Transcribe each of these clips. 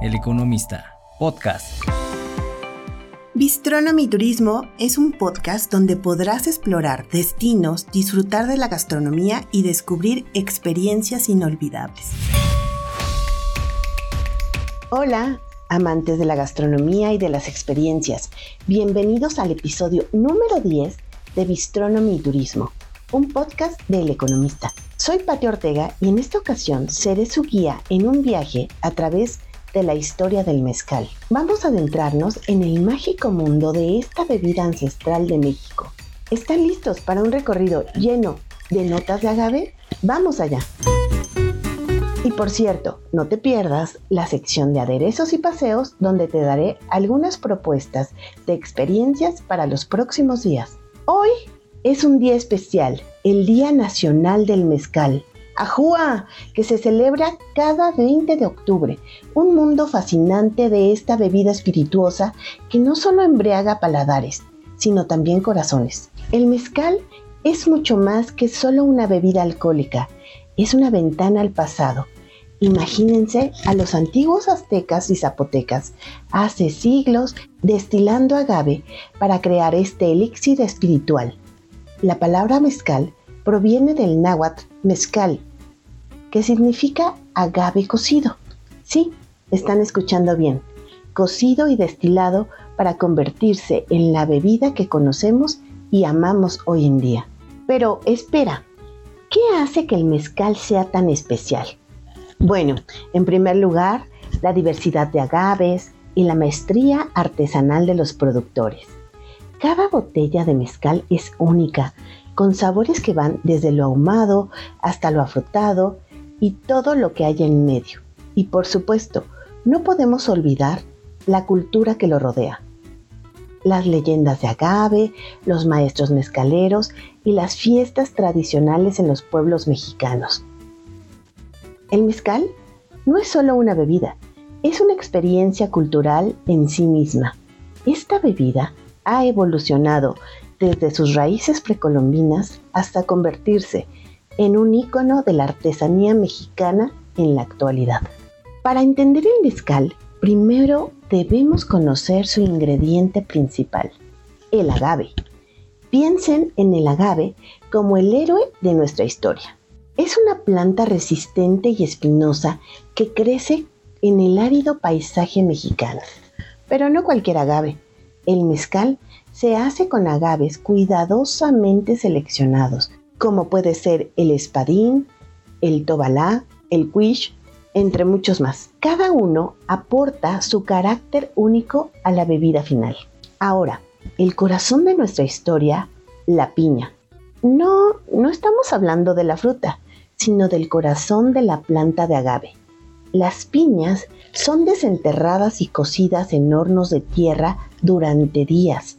El Economista, podcast. Bistronomy Turismo es un podcast donde podrás explorar destinos, disfrutar de la gastronomía y descubrir experiencias inolvidables. Hola, amantes de la gastronomía y de las experiencias. Bienvenidos al episodio número 10 de Bistronomy Turismo, un podcast del Economista. Soy Pati Ortega y en esta ocasión seré su guía en un viaje a través de la historia del mezcal. Vamos a adentrarnos en el mágico mundo de esta bebida ancestral de México. ¿Están listos para un recorrido lleno de notas de agave? Vamos allá. Y por cierto, no te pierdas la sección de aderezos y paseos donde te daré algunas propuestas de experiencias para los próximos días. Hoy es un día especial, el Día Nacional del Mezcal. ¡Ajúa! Que se celebra cada 20 de octubre. Un mundo fascinante de esta bebida espirituosa que no solo embriaga paladares, sino también corazones. El mezcal es mucho más que solo una bebida alcohólica. Es una ventana al pasado. Imagínense a los antiguos aztecas y zapotecas hace siglos destilando agave para crear este elixir espiritual la palabra mezcal proviene del náhuatl mezcal, que significa agave cocido. Sí, están escuchando bien, cocido y destilado para convertirse en la bebida que conocemos y amamos hoy en día. Pero espera, ¿qué hace que el mezcal sea tan especial? Bueno, en primer lugar, la diversidad de agaves y la maestría artesanal de los productores. Cada botella de mezcal es única, con sabores que van desde lo ahumado hasta lo afrutado y todo lo que hay en medio. Y por supuesto, no podemos olvidar la cultura que lo rodea. Las leyendas de agave, los maestros mezcaleros y las fiestas tradicionales en los pueblos mexicanos. El mezcal no es solo una bebida, es una experiencia cultural en sí misma. Esta bebida ha evolucionado desde sus raíces precolombinas hasta convertirse en un ícono de la artesanía mexicana en la actualidad. Para entender el mezcal, primero debemos conocer su ingrediente principal, el agave. Piensen en el agave como el héroe de nuestra historia. Es una planta resistente y espinosa que crece en el árido paisaje mexicano. Pero no cualquier agave. El mezcal se hace con agaves cuidadosamente seleccionados, como puede ser el espadín, el tobalá, el quiche, entre muchos más. Cada uno aporta su carácter único a la bebida final. Ahora, el corazón de nuestra historia, la piña. No, no estamos hablando de la fruta, sino del corazón de la planta de agave. Las piñas son desenterradas y cocidas en hornos de tierra durante días.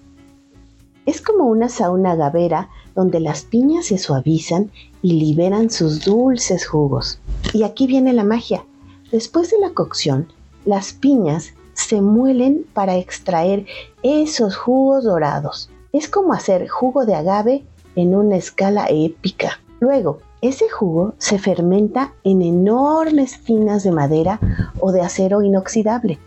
Es como una sauna agavera donde las piñas se suavizan y liberan sus dulces jugos. Y aquí viene la magia. Después de la cocción, las piñas se muelen para extraer esos jugos dorados. Es como hacer jugo de agave en una escala épica. Luego, ese jugo se fermenta en enormes tinas de madera o de acero inoxidable.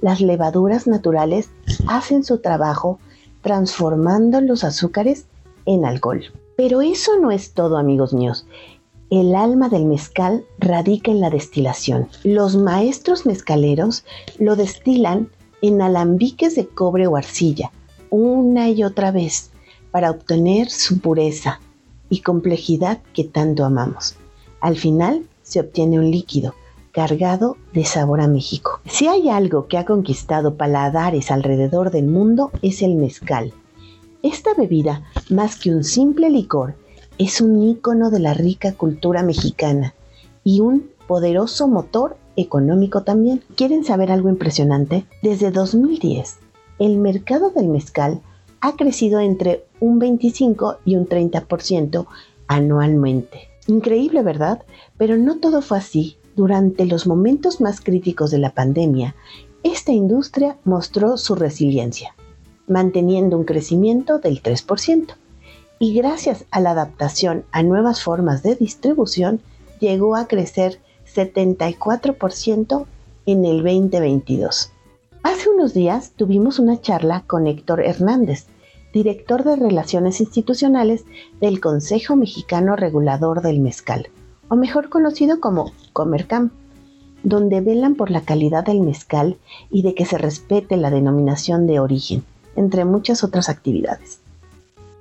Las levaduras naturales hacen su trabajo transformando los azúcares en alcohol. Pero eso no es todo, amigos míos. El alma del mezcal radica en la destilación. Los maestros mezcaleros lo destilan en alambiques de cobre o arcilla, una y otra vez, para obtener su pureza, y complejidad que tanto amamos. Al final se obtiene un líquido cargado de sabor a México. Si hay algo que ha conquistado paladares alrededor del mundo es el mezcal. Esta bebida, más que un simple licor, es un ícono de la rica cultura mexicana y un poderoso motor económico también. ¿Quieren saber algo impresionante? Desde 2010, el mercado del mezcal ha crecido entre un 25 y un 30% anualmente. Increíble, ¿verdad? Pero no todo fue así. Durante los momentos más críticos de la pandemia, esta industria mostró su resiliencia, manteniendo un crecimiento del 3%. Y gracias a la adaptación a nuevas formas de distribución, llegó a crecer 74% en el 2022. Hace unos días tuvimos una charla con Héctor Hernández, director de Relaciones Institucionales del Consejo Mexicano Regulador del Mezcal, o mejor conocido como Comercam, donde velan por la calidad del mezcal y de que se respete la denominación de origen, entre muchas otras actividades.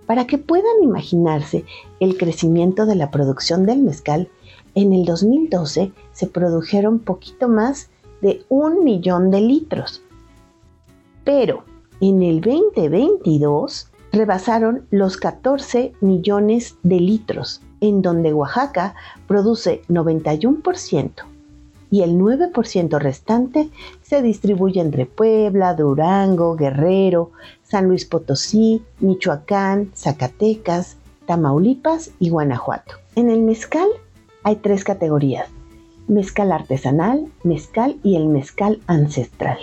Para que puedan imaginarse el crecimiento de la producción del mezcal, en el 2012 se produjeron poquito más de un millón de litros. Pero en el 2022 rebasaron los 14 millones de litros, en donde Oaxaca produce 91% y el 9% restante se distribuye entre Puebla, Durango, Guerrero, San Luis Potosí, Michoacán, Zacatecas, Tamaulipas y Guanajuato. En el mezcal hay tres categorías, mezcal artesanal, mezcal y el mezcal ancestral.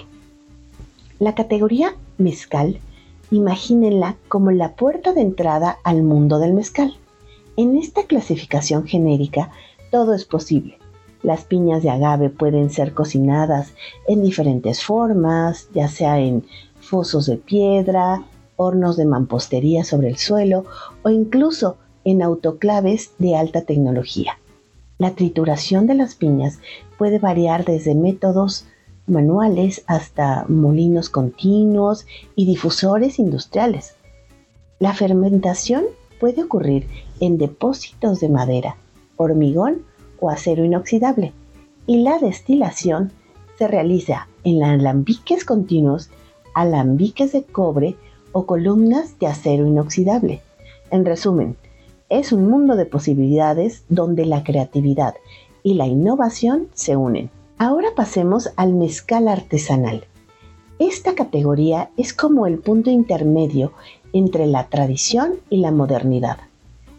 La categoría mezcal, imagínenla como la puerta de entrada al mundo del mezcal. En esta clasificación genérica, todo es posible. Las piñas de agave pueden ser cocinadas en diferentes formas, ya sea en fosos de piedra, hornos de mampostería sobre el suelo o incluso en autoclaves de alta tecnología. La trituración de las piñas puede variar desde métodos manuales hasta molinos continuos y difusores industriales. La fermentación puede ocurrir en depósitos de madera, hormigón o acero inoxidable y la destilación se realiza en alambiques continuos, alambiques de cobre o columnas de acero inoxidable. En resumen, es un mundo de posibilidades donde la creatividad y la innovación se unen. Ahora pasemos al mezcal artesanal. Esta categoría es como el punto intermedio entre la tradición y la modernidad.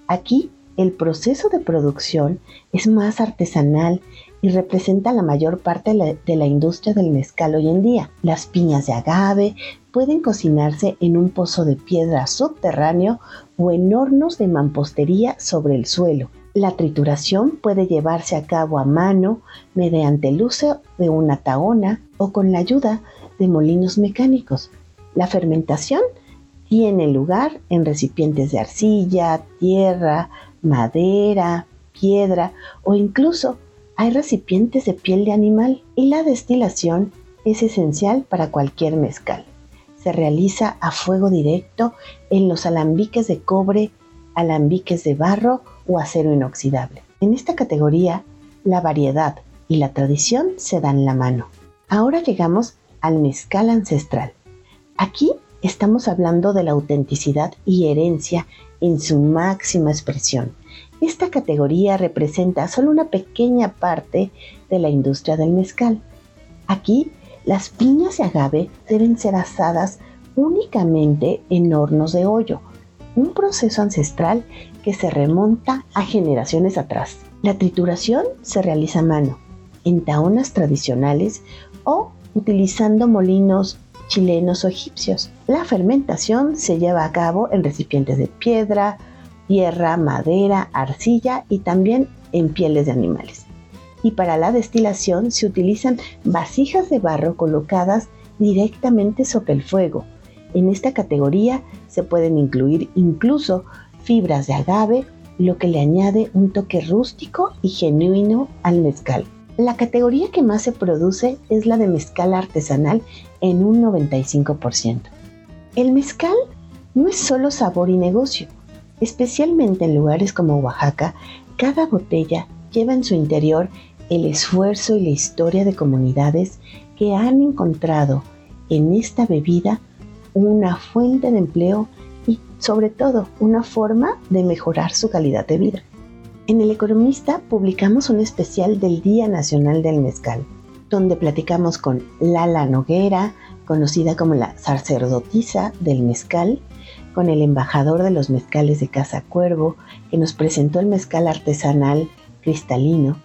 Aquí el proceso de producción es más artesanal y representa la mayor parte de la, industria del mezcal hoy en día. Las piñas de agave pueden cocinarse en un pozo de piedra subterráneo o en hornos de mampostería sobre el suelo. La trituración puede llevarse a cabo a mano mediante el uso de una taona o con la ayuda de molinos mecánicos. La fermentación tiene lugar en recipientes de arcilla, tierra, madera, piedra o incluso hay recipientes de piel de animal y la destilación es esencial para cualquier mezcal. Se realiza a fuego directo en los alambiques de cobre, alambiques de barro o acero inoxidable. En esta categoría, la variedad y la tradición se dan la mano. Ahora llegamos al mezcal ancestral. Aquí estamos hablando de la autenticidad y herencia en su máxima expresión. Esta categoría representa solo una pequeña parte de la industria del mezcal. Aquí, las piñas de agave deben ser asadas únicamente en hornos de hoyo, un proceso ancestral que se remonta a generaciones atrás. La trituración se realiza a mano, en taonas tradicionales o utilizando molinos chilenos o egipcios. La fermentación se lleva a cabo en recipientes de piedra, tierra, madera, arcilla y también en pieles de animales. Y para la destilación se utilizan vasijas de barro colocadas directamente sobre el fuego. En esta categoría se pueden incluir incluso fibras de agave, lo que le añade un toque rústico y genuino al mezcal. La categoría que más se produce es la de mezcal artesanal en un 95%. El mezcal no es solo sabor y negocio, especialmente en lugares como Oaxaca, cada botella lleva en su interior el esfuerzo y la historia de comunidades que han encontrado en esta bebida una fuente de empleo y sobre todo una forma de mejorar su calidad de vida. En El Economista publicamos un especial del Día Nacional del Mezcal, donde platicamos con Lala Noguera, conocida como la sacerdotisa del mezcal, con el embajador de los mezcales de Casa Cuervo, que nos presentó el mezcal artesanal cristalino,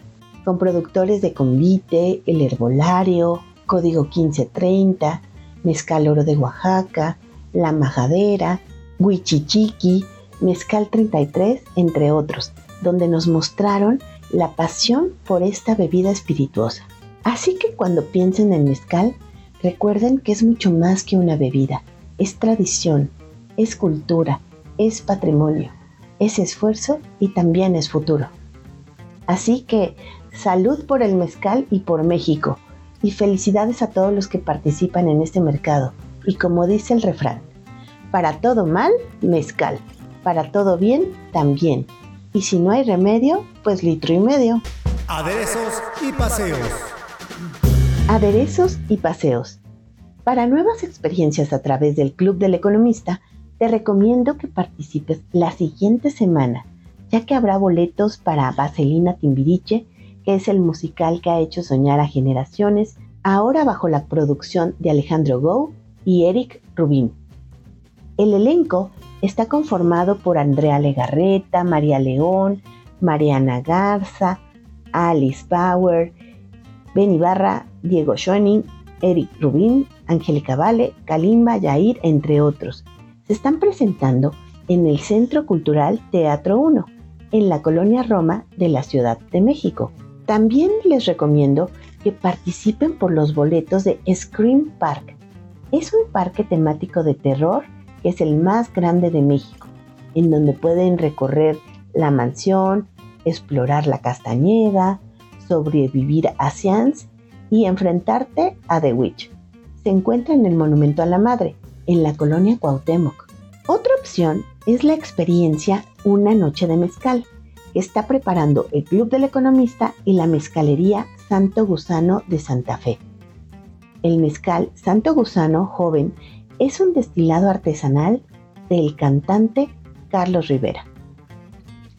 con productores de Convite, El Herbolario, Código 1530, Mezcal Oro de Oaxaca, La Majadera, Huichichiqui, Mezcal 33, entre otros, donde nos mostraron la pasión por esta bebida espirituosa. Así que cuando piensen en mezcal, recuerden que es mucho más que una bebida, es tradición, es cultura, es patrimonio, es esfuerzo y también es futuro. Así que salud por el mezcal y por México, y felicidades a todos los que participan en este mercado. Y como dice el refrán, para todo mal, mezcal, para todo bien, también. Y si no hay remedio, pues litro y medio. Aderezos y paseos. Aderezos y paseos. Para nuevas experiencias a través del Club del Economista, te recomiendo que participes la siguiente semana, ya que habrá boletos para Vaselina Timbiriche, que es el musical que ha hecho soñar a generaciones, ahora bajo la producción de Alejandro Gou y Eric Rubin. El elenco está conformado por Andrea Legarreta, María León, Mariana Garza, Alice Bauer, Ben Ibarra, Diego Schoening, Eric Rubin, Angélica Vale, Kalimba Yair, entre otros. Se están presentando en el Centro Cultural Teatro 1, en la colonia Roma de la Ciudad de México. También les recomiendo que participen por los boletos de Scream Park. Es un parque temático de terror que es el más grande de México, en donde pueden recorrer la mansión, explorar la castañeda, sobrevivir a Seance y enfrentarte a The Witch. Se encuentra en el Monumento a la Madre, en la colonia Cuauhtémoc. Otra opción es la experiencia Una Noche de Mezcal, que está preparando el Club del Economista y la Mezcalería Santo Gusano de Santa Fe. El mezcal Santo Gusano Joven es un destilado artesanal del cantante Carlos Rivera.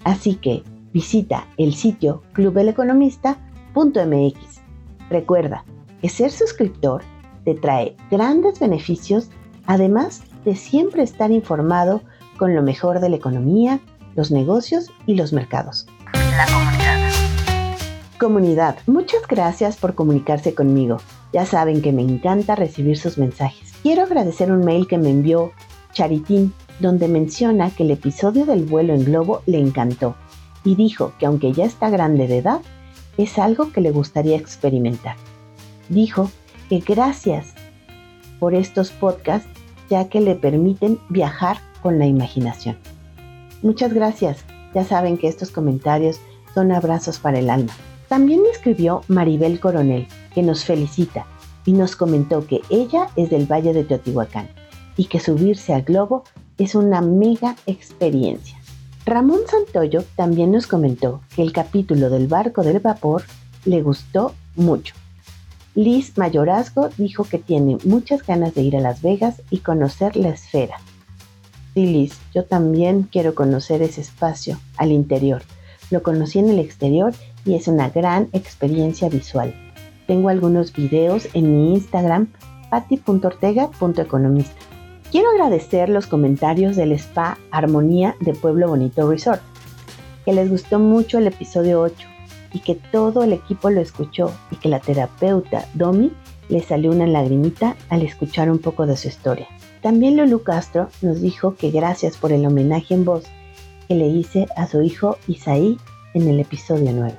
Así que visita el sitio clubeleconomista.mx. Recuerda que ser suscriptor te trae grandes beneficios, además de siempre estar informado con lo mejor de la economía, los negocios y los mercados. La comunidad. Comunidad, muchas gracias por comunicarse conmigo. Ya saben que me encanta recibir sus mensajes. Quiero agradecer un mail que me envió Charitín, donde menciona que el episodio del vuelo en globo le encantó y dijo que aunque ya está grande de edad, es algo que le gustaría experimentar. Dijo que gracias por estos podcasts ya que le permiten viajar con la imaginación. Muchas gracias. Ya saben que estos comentarios son abrazos para el alma. También me escribió Maribel Coronel, que nos felicita y nos comentó que ella es del Valle de Teotihuacán y que subirse al globo es una mega experiencia. Ramón Santoyo también nos comentó que el capítulo del barco del vapor le gustó mucho. Liz Mayorazgo dijo que tiene muchas ganas de ir a Las Vegas y conocer la esfera. Sí, Liz, yo también quiero conocer ese espacio al interior. Lo conocí en el exterior y es una gran experiencia visual. Tengo algunos videos en mi Instagram, patti.ortega.economista. Quiero agradecer los comentarios del spa Armonía de Pueblo Bonito Resort, que les gustó mucho el episodio 8 y que todo el equipo lo escuchó y que la terapeuta Domi le salió una lagrimita al escuchar un poco de su historia. También Lulu Castro nos dijo que gracias por el homenaje en voz que le hice a su hijo Isaí en el episodio 9.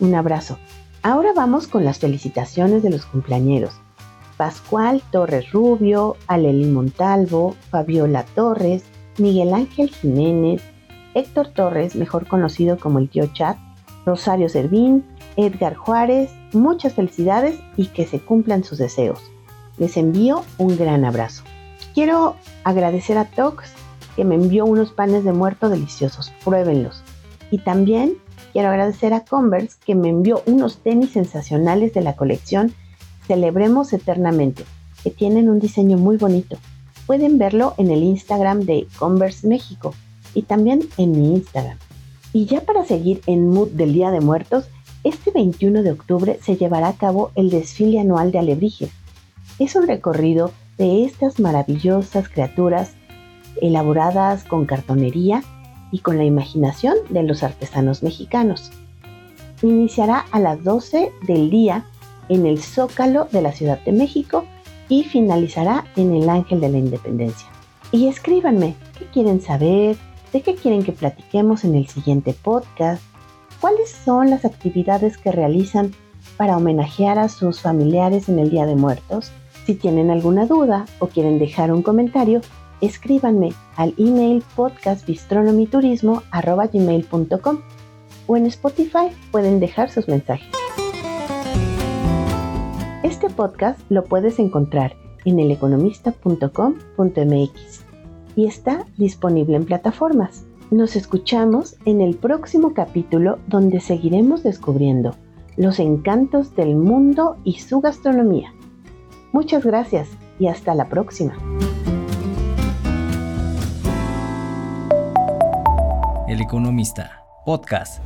Un abrazo. Ahora vamos con las felicitaciones de los cumpleañeros. Pascual Torres Rubio, Aleli Montalvo, Fabiola Torres, Miguel Ángel Jiménez, Héctor Torres, mejor conocido como el tío Chat, Rosario Servín, Edgar Juárez, muchas felicidades y que se cumplan sus deseos. Les envío un gran abrazo. Quiero agradecer a Tox que me envió unos panes de muerto deliciosos. Pruébenlos. Y también quiero agradecer a Converse que me envió unos tenis sensacionales de la colección Celebremos Eternamente, que tienen un diseño muy bonito. Pueden verlo en el Instagram de Converse México y también en mi Instagram. Y ya para seguir en mood del Día de Muertos, este 21 de octubre se llevará a cabo el desfile anual de alebrijes. Es un recorrido de estas maravillosas criaturas elaboradas con cartonería y con la imaginación de los artesanos mexicanos. Iniciará a las 12 del día en el Zócalo de la Ciudad de México y finalizará en el Ángel de la Independencia. Y escríbanme qué quieren saber, de qué quieren que platiquemos en el siguiente podcast, cuáles son las actividades que realizan para homenajear a sus familiares en el Día de Muertos. Si tienen alguna duda o quieren dejar un comentario, escríbanme al email podcastbistronomiturismo.com o en Spotify pueden dejar sus mensajes. Este podcast lo puedes encontrar en eleconomista.com.mx y está disponible en plataformas. Nos escuchamos en el próximo capítulo donde seguiremos descubriendo los encantos del mundo y su gastronomía. Muchas gracias y hasta la próxima. El Economista, podcast.